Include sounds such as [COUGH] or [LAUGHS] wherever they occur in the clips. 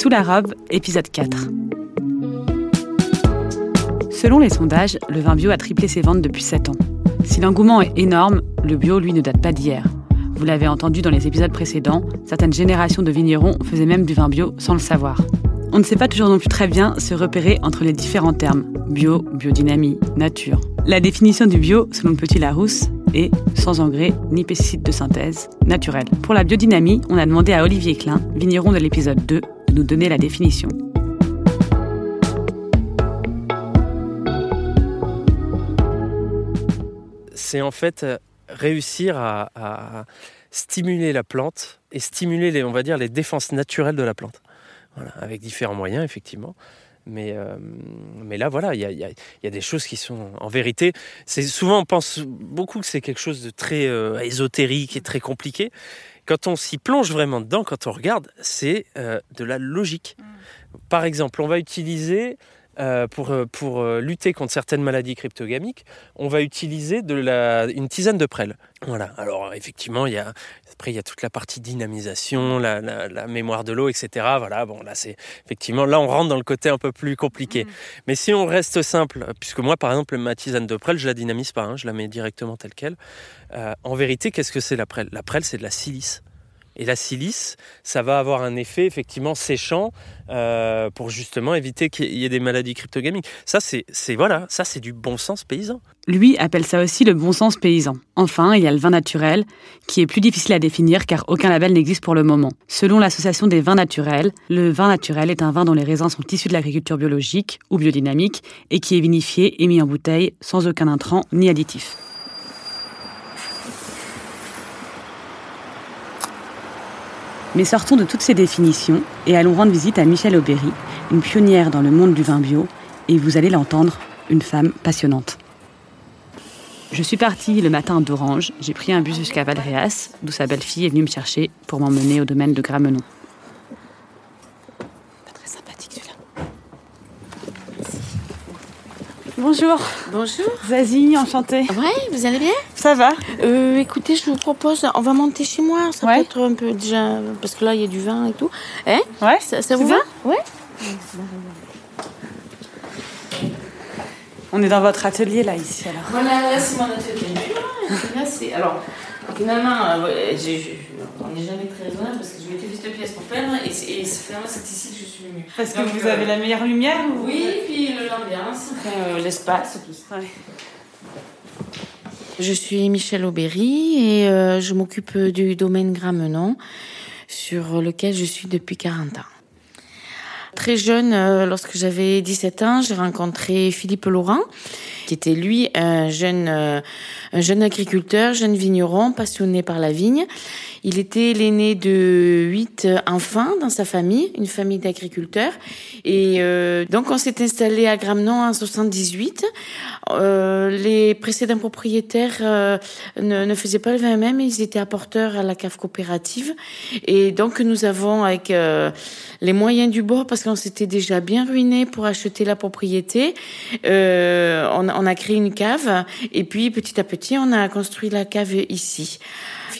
Sous la robe, épisode 4. Selon les sondages, le vin bio a triplé ses ventes depuis 7 ans. Si l'engouement est énorme, le bio, lui, ne date pas d'hier. Vous l'avez entendu dans les épisodes précédents, certaines générations de vignerons faisaient même du vin bio sans le savoir. On ne sait pas toujours non plus très bien se repérer entre les différents termes bio, biodynamie, nature. La définition du bio, selon Petit Larousse, est sans engrais ni pesticides de synthèse, naturel. Pour la biodynamie, on a demandé à Olivier Klein, vigneron de l'épisode 2, de nous donner la définition. C'est en fait euh, réussir à, stimuler la plante et stimuler les, on les défenses naturelles de la plante. Avec différents moyens, effectivement. Mais, euh, mais là, voilà, il y a, y, a, y a, des choses qui sont en vérité. C'est souvent on pense beaucoup que c'est quelque chose de très euh, ésotérique et très compliqué. Quand on s'y plonge vraiment dedans, quand on regarde, c'est euh, de la logique. Mm. Par exemple, on va utiliser euh, pour, pour lutter contre certaines maladies cryptogamiques, on va utiliser de la, une tisane de prêle. Voilà. Alors effectivement, il y a après il y a toute la partie dynamisation, la, la, la mémoire de l'eau, etc. Voilà. Bon là c'est effectivement là on rentre dans le côté un peu plus compliqué. Mmh. Mais si on reste simple, puisque moi par exemple ma tisane de prêle je la dynamise pas, hein, je la mets directement telle quelle. Euh, en vérité qu'est-ce que c'est la prêle? La prêle c'est de la silice. Et la silice, ça va avoir un effet effectivement séchant euh, pour justement éviter qu'il y ait des maladies cryptogamiques. Ça, c'est ça c'est du bon sens paysan. Lui appelle ça aussi le bon sens paysan. Enfin, il y a le vin naturel, qui est plus difficile à définir car aucun label n'existe pour le moment. Selon l'association des vins naturels, le vin naturel est un vin dont les raisins sont issus de l'agriculture biologique ou biodynamique et qui est vinifié et mis en bouteille sans aucun intrant ni additif. Mais sortons de toutes ces définitions et allons rendre visite à Michelle Aubéry, une pionnière dans le monde du vin bio, et vous allez l'entendre, une femme passionnante. Je suis partie le matin d'Orange, j'ai pris un bus jusqu'à Valréas, d'où sa belle-fille est venue me chercher pour m'emmener au domaine de Gramenon. Pas très sympathique celui-là. Bonjour. Bonjour. Zazie, enchantée. Ouais, vous allez bien? Ça va? Euh, Écoutez, je vous propose, on va monter chez moi. Ça ouais. peut être un peu déjà, parce que là il y a du vin et tout. Hein? Ouais. Ça, ça vous va? Ouais. On est dans votre atelier là ici alors. Voilà, là c'est mon atelier. Là c'est alors finalement euh, on n'est jamais très raisonnable parce que je mettais juste une pièce pour peindre et, et finalement c'est ici que je suis venue. Parce que Donc, vous euh, avez la meilleure lumière ou... Oui, puis l'ambiance, euh, l'espace, tout ça. Ouais. Je suis Michelle Aubéry et euh, je m'occupe du domaine Gramenon sur lequel je suis depuis 40 ans. Très jeune, euh, lorsque j'avais 17 ans, j'ai rencontré Philippe Laurent, qui était lui un jeune, euh, un jeune agriculteur, jeune vigneron, passionné par la vigne. Il était l'aîné de huit enfants dans sa famille, une famille d'agriculteurs. Et euh, donc on s'est installé à Gramenon en 78. Euh, les précédents propriétaires euh, ne, ne, faisaient pas le vin même, ils étaient apporteurs à la cave coopérative. Et donc nous avons avec euh, les moyens du bord, parce qu'on s'était déjà bien ruiné pour acheter la propriété, euh, on, on a créé une cave. Et puis petit à petit, on a construit la cave ici.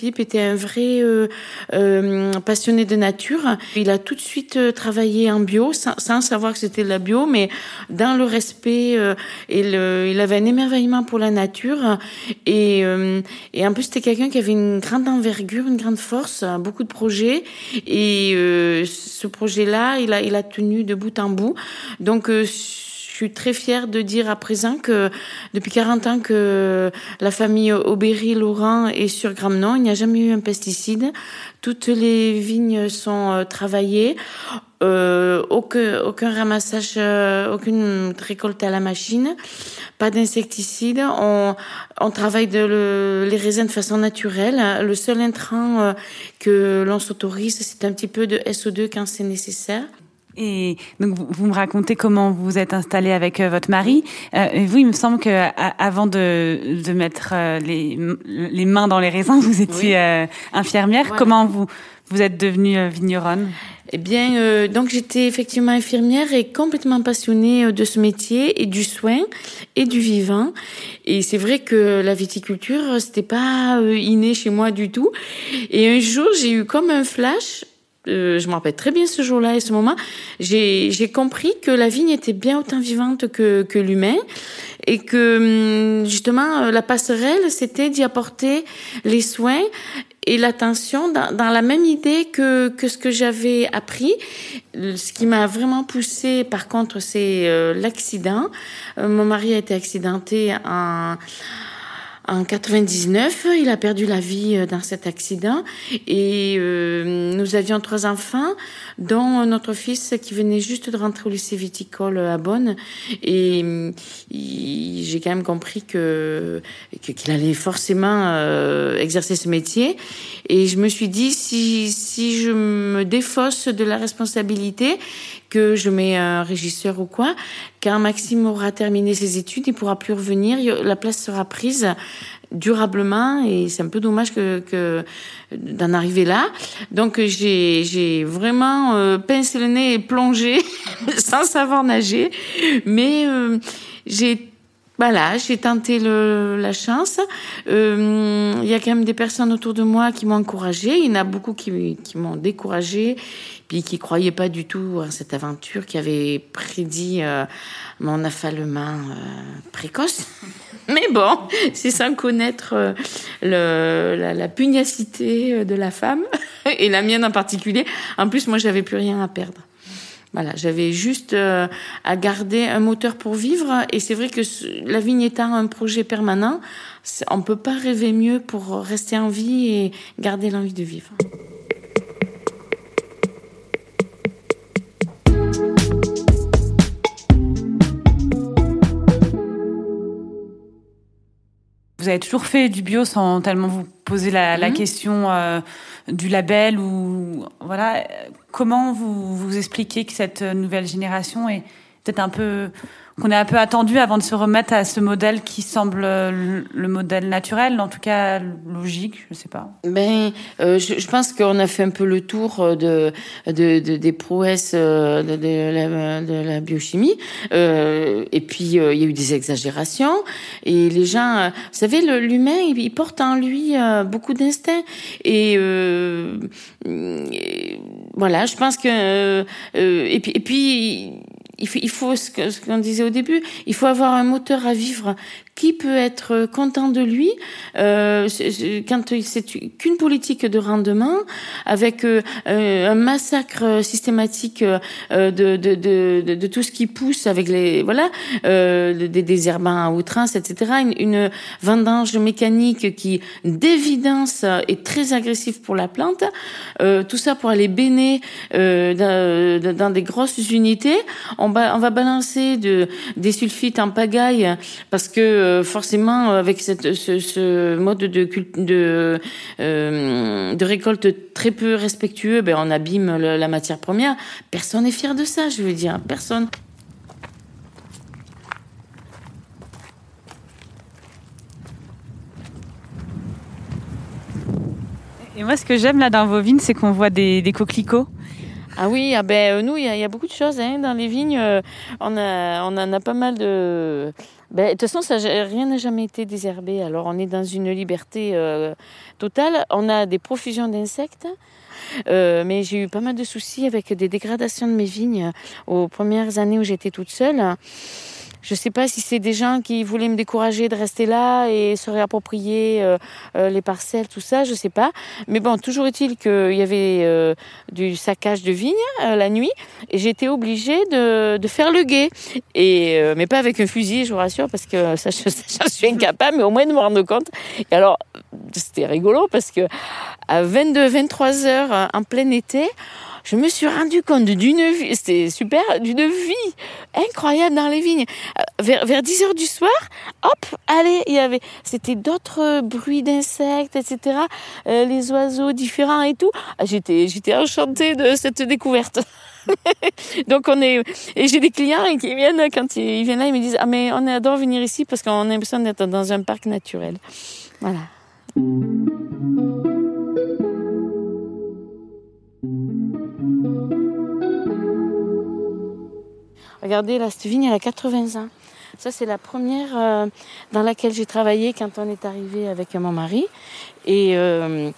Philippe était un vrai euh, euh, passionné de nature. Il a tout de suite euh, travaillé en bio, sans, savoir que c'était la bio, mais dans le respect. Et le, il avait un émerveillement pour la nature. Et, en plus, c'était quelqu'un qui avait une grande envergure, une grande force, beaucoup de projets. Et ce projet-là, il a, il a tenu de bout en bout. Donc, suis très fière de dire à présent que depuis 40 ans que la famille Aubéry-Laurent est sur Gramenon, il n'y a jamais eu un pesticide. Toutes les vignes sont euh, travaillées. Euh, aucun, ramassage, euh, aucune récolte à la machine, pas d'insecticides. On, travaille les raisins de façon naturelle. Le seul intrant que l'on s'autorise, c'est un petit peu de SO2 quand c'est nécessaire. Et donc vous me racontez comment vous êtes installé avec euh, votre mari. Euh, et vous, il me semble que avant de, de mettre euh, les, les mains dans les raisins, [LAUGHS] vous étiez oui. infirmière. Voilà. Comment vous vous êtes devenue vigneronne? Eh bien, euh, donc j'étais effectivement infirmière et complètement passionnée de ce métier et du soin et du vivant. Et c'est vrai que la viticulture, c'était pas inné chez moi du tout. Et un jour, j'ai eu comme un flash euh, je me rappelle très bien ce jour-là et ce moment, j'ai compris que la vigne était bien autant vivante que, que l'humain et que hum, justement euh, la passerelle, c'était d'y apporter les soins et l'attention dans, dans, la même idée que, que ce que j'avais appris. Ce qui m'a vraiment poussé, par contre, c'est euh, l'accident. mon mari a été accidenté en en 99, il a perdu la vie euh, dans cet accident et euh, nous avions trois enfants, dont notre fils qui venait juste de rentrer au lycée viticole à Bonn. Et j'ai quand même compris que qu'il allait forcément euh, exercer ce métier. Et je me suis dit si si je me défausse de la responsabilité, que je mets un régisseur ou quoi, quand Maxime aura terminé ses études, il pourra plus revenir, la place sera prise durablement et c'est un peu dommage que, que d'en arriver là. Donc j'ai j'ai vraiment euh, pincé le nez et plongé [LAUGHS] sans savoir nager, mais euh, j'ai voilà, j'ai tenté le, la chance. Euh, il y a quand même des personnes autour de moi qui m'ont encouragé. Il y en a beaucoup qui, qui m'ont découragé, puis qui croyaient pas du tout à cette aventure, qui avait prédit euh, mon affalement euh, précoce. [LAUGHS] Mais bon, c'est sans connaître euh, la, pugnacité de la femme [LAUGHS] et la mienne en particulier. En plus, moi, j'avais plus rien à perdre. Voilà, j'avais juste à garder un moteur pour vivre. Et c'est vrai que la vigne étant un projet permanent, on peut pas rêver mieux pour rester en vie et garder l'envie de vivre. Vous avez toujours fait du bio sans tellement vous poser la, la mhm. question euh, du label ou voilà. Comment vous vous expliquez que cette nouvelle génération est peut-être un peu qu'on est un peu attendu avant de se remettre à ce modèle qui semble le, modèle naturel, en tout cas logique, je sais pas. Ben, euh, je, pense qu'on a fait un peu le tour de, de, de des prouesses euh, de, la, biochimie. Euh, et puis il y a eu des exagérations. Et les gens, vous savez, l'humain, il, il, porte en lui beaucoup d'instinct. Et, et, voilà, je pense que et puis et puis il faut, ce qu'on disait au début, il faut avoir un moteur à vivre qui peut être content de lui euh, quand c'est qu'une politique de rendement avec euh, un massacre systématique euh, de, de, de, de, tout ce qui pousse avec les voilà euh, des désherbants à outrance etc une, une vendange mécanique qui d'évidence est très agressive pour la plante euh, tout ça pour aller baigner euh, dans, dans, des grosses unités. On va on va balancer de des sulfites en pagaille parce que euh, forcément, avec cette, ce, mode de, de, euh, de récolte très peu respectueux, ben, on abîme la matière première. Personne n'est fier de ça, je veux dire. Personne. Et moi, ce que j'aime là dans vos vignes, c'est qu'on voit des, des coquelicots. Ah oui, ah ben, euh, nous, il y, y, a beaucoup de choses hein, dans les vignes. on, a, on en a pas mal de ben, de toute façon, rien n'a jamais été désherbé. Alors, on est dans une liberté euh, totale. On a des profusions d'insectes. Euh, mais j'ai eu pas mal de soucis avec des dégradations de mes vignes aux premières années où j'étais toute seule. Je ne sais pas si c'est des gens qui voulaient me décourager de rester là et se réapproprier euh, euh, les parcelles, tout ça, je ne sais pas. Mais bon, toujours est-il qu'il y avait euh, du saccage de vignes la nuit et j'étais obligée de, de, faire le guet. Et, mais pas avec un fusil, je vous rassure, parce que ça, je, [LAUGHS] suis incapable, mais au moins de me rendre compte. Et alors, c'était rigolo parce que à 22-23 heures en plein été, je me suis rendu compte d'une vie, c'était super, d'une vie incroyable dans les vignes. Euh, vers, vers 10 heures du soir, hop, allez, il y avait, c'était d'autres bruits d'insectes, etc., euh, les oiseaux différents et tout. Ah, j'étais, j'étais enchantée de cette découverte. [LAUGHS] Donc on est et j'ai des clients qui viennent quand ils viennent là ils me disent ah mais on adore venir ici parce qu'on a l'impression d'être dans un parc naturel. Voilà. Regardez, la cette vigne, elle a 80 ans. Ça, c'est la première euh, dans laquelle j'ai travaillé quand on est arrivé avec mon mari. Et euh,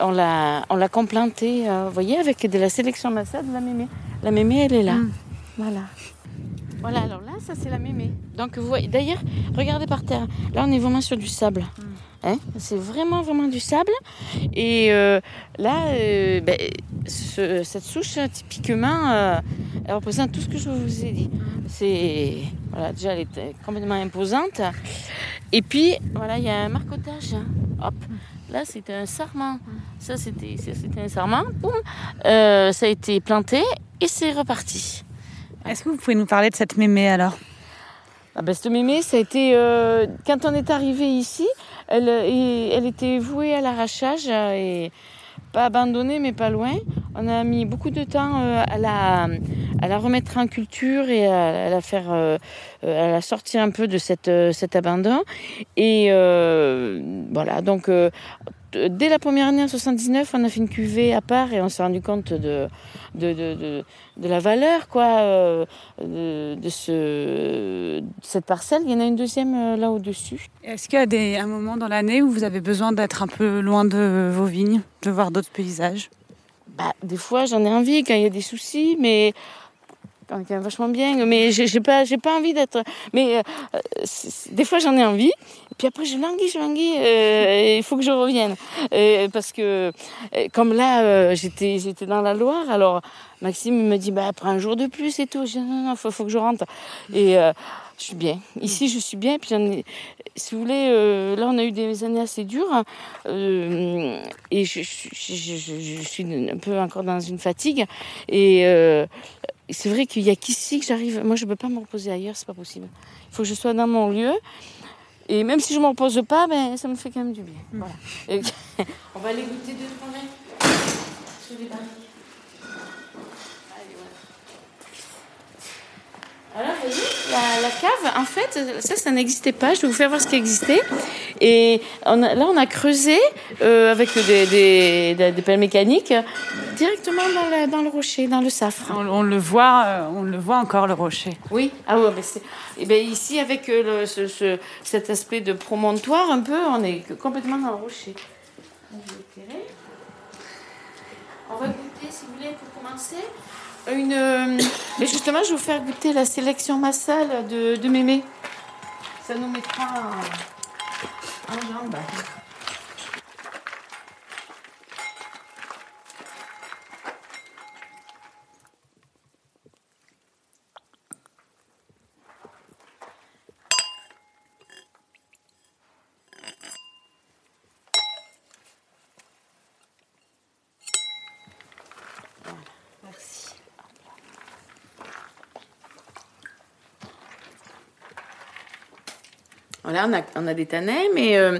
on l'a, on l'a complanté, euh, vous voyez, avec de la sélection massade de la mémé. La mémé, elle est là. Mm. Voilà. Voilà, alors là, ça c'est la mémé. Donc vous voyez, d'ailleurs, regardez par terre. Là, on est vraiment sur du sable. Hein? C'est vraiment, vraiment du sable. Et euh, là, euh, ben, ce- cette souche, typiquement, euh, elle représente tout ce que je vous ai dit. C'est, déjà, elle est complètement imposante. Et puis, voilà, il y a un marcotage. Hop. Là, c'était un sarment. Ça, c'était, un sarment. Boum. Ça a été planté et c'est reparti. Est-ce que vous pouvez nous parler de cette mémé alors? Ah ben, mémé, ça a été... euh, quand on est arrivé ici, elle, euh, elle était vouée à l'arrachage euh, et pas abandonnée, mais pas loin. On a mis beaucoup de temps euh, à, la, remettre en culture et à, la faire... euh, euh, à la sortir un peu de cette, cet abandon. Et voilà, donc... Dès la première année en 79, on a fait une cuvée à part et on s'est rendu compte de, la valeur quoi, de, de ce, de cette parcelle. Il y en a une deuxième là au-dessus. Est-ce qu'il y a un moment dans l'année où vous avez besoin d'être un peu loin de vos vignes, de voir d'autres paysages? Bah, des fois, j'en ai envie quand il y a des soucis, mais quand il y a vachement bien. Mais j'ai pas, j'ai pas envie d'être. Mais euh, des fois, j'en ai envie. Et puis après, je languis, je languis. euh, Il faut que je revienne. Euh, parce que, comme là, j'étais, j'étais dans la Loire, alors Maxime me dit bah, prends un jour de plus et tout. Je dis non, non, faut, faut que je rentre. Je suis bien. Ici, je suis bien. Puis, ai- si vous voulez, euh, là, on a eu des années assez dures. Euh, et je, je- je- je- je suis un peu encore dans une fatigue. Et euh, c'est vrai qu'il y a qu'ici que j'arrive. Moi, je ne peux pas me reposer ailleurs, c'est pas possible. Il faut que je sois dans mon lieu. Et même si je ne me repose pas, ben, ça me fait quand même du bien. Voilà. Et- [LAUGHS] on va aller goûter deux, trois verres sur les barils. Allez, voilà. Alors, voyez, la, la cave, en fait, ça, ça n'existait pas. Je vais vous faire voir ce qui existait. Et on a- là, on a creusé euh, avec des, des, des- des pelles mécaniques directement dans, la- dans le rocher, dans le safre. on, on le voit, euh, on le voit encore le rocher. Oui. Ah ouais, c'est. Et ben ici, avec euh, le, ce, ce- cet aspect de promontoire, un peu, on est complètement dans le rocher. Donc, je vais éclairer. On va goûter, si vous voulez, pour commencer. Une. euh, Mais justement, je vais vous faire goûter la sélection massale de, de mémé. Ça nous mettra en, en. Voilà, on a, on a des tanins, mais euh,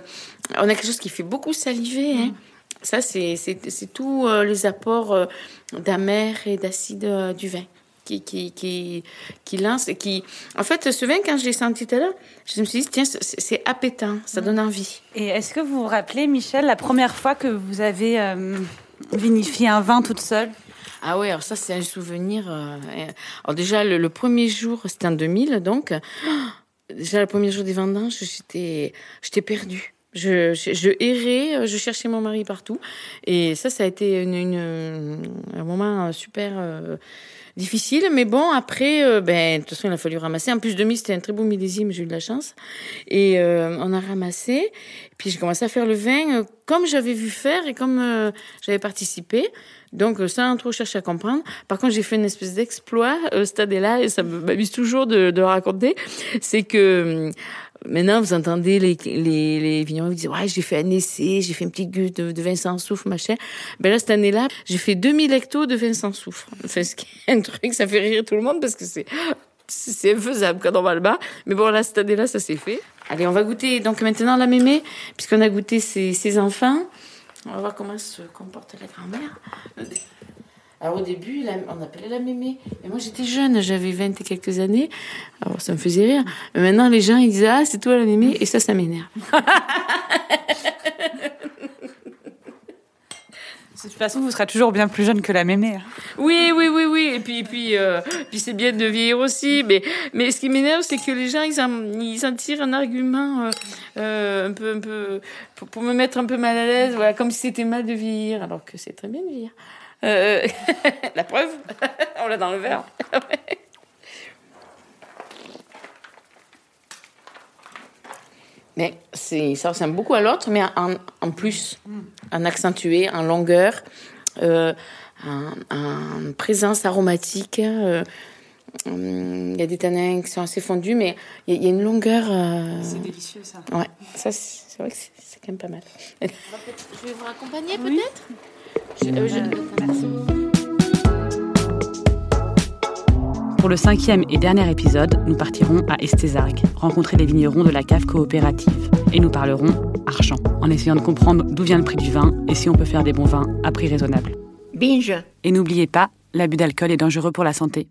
on a quelque chose qui fait beaucoup saliver. Hein. Ça, c'est tous euh, les apports euh, et d'acide euh, du vin qui, qui, qui, qui lance. et Qui... En fait, ce vin, quand je l'ai senti tout à l'heure, je me suis dit, tiens, c'est appétant, ça donne envie. Et est-ce que vous vous rappelez, Michel, la première fois que vous avez vinifié un vin toute seule? Ah oui, alors ça, c'est un souvenir. alors déjà, le, le premier jour, c'était en 2000, donc. Déjà, le premier jour des vendanges, j'étais, j'étais perdue. Je, errais, euh, je cherchais mon mari partout. Et ça, ça a été un moment super euh, difficile. Mais bon, après, euh, ben, de toute façon, il a fallu ramasser. En plus, 2000, c'était un très beau millésime, j'ai eu de la chance. Et on a ramassé. Puis j'ai commencé à faire le vin comme j'avais vu faire et comme j'avais participé. Donc, euh, sans trop chercher à comprendre. Par contre, j'ai fait une espèce d'exploit euh, cette année-là, et ça m'amuse toujours de, de le raconter. C'est que hum, maintenant, vous entendez les, les, les vignerons qui disent Ouais, j'ai fait un essai, j'ai fait une petite goutte de, de vin sans machin. Ben là, cette année-là, j'ai fait 2000 hectos de vin sans soufre. Enfin, ce qui est un truc, ça fait rire tout le monde parce que c'est. C'est infaisable quand on va le bas. Mais bon, là, cette année-là, ça s'est fait. Allez, on va goûter donc maintenant la mémé, puisqu'on a goûté ses, ses enfants. On va voir comment se comporte la grand-mère. Alors au début, on appelait la mémé. Et moi j'étais jeune, j'avais 20 et quelques années. Alors ça me faisait rire. Mais maintenant les gens ils disent Ah, c'est toi la mémé. Et ça, ça m'énerve. [LAUGHS] De toute façon, vous serez toujours bien plus jeune que la mémé. hein. Oui, oui, oui, oui. Et puis, puis, euh, puis c'est bien de vieillir aussi. Mais, mais ce qui m'énerve, c'est que les gens, ils en, tirent un argument euh, euh, un peu, un peu, pour, me mettre un peu mal à l'aise, voilà, comme si c'était mal de vieillir, alors que c'est très bien de vieillir. [LAUGHS] La preuve, [LAUGHS] on l'a dans le verre. [LAUGHS] Mais ça ressemble beaucoup à l'autre, mais en, en, plus, en accentué, en longueur, euh, en, présence aromatique. Euh, il y a des tanins qui sont assez fondus, mais il y, a une longueur. Euh, c'est délicieux ça. Ouais, ça c'est vrai que c'est quand même pas mal. je vais vous raccompagner peut-être? Je, Pour le cinquième et dernier épisode, nous partirons à Estézargues, rencontrer les vignerons de la cave coopérative. Et nous parlerons argent, en essayant de comprendre d'où vient le prix du vin et si on peut faire des bons vins à prix raisonnable. Binge Et n'oubliez pas, l'abus d'alcool est dangereux pour la santé.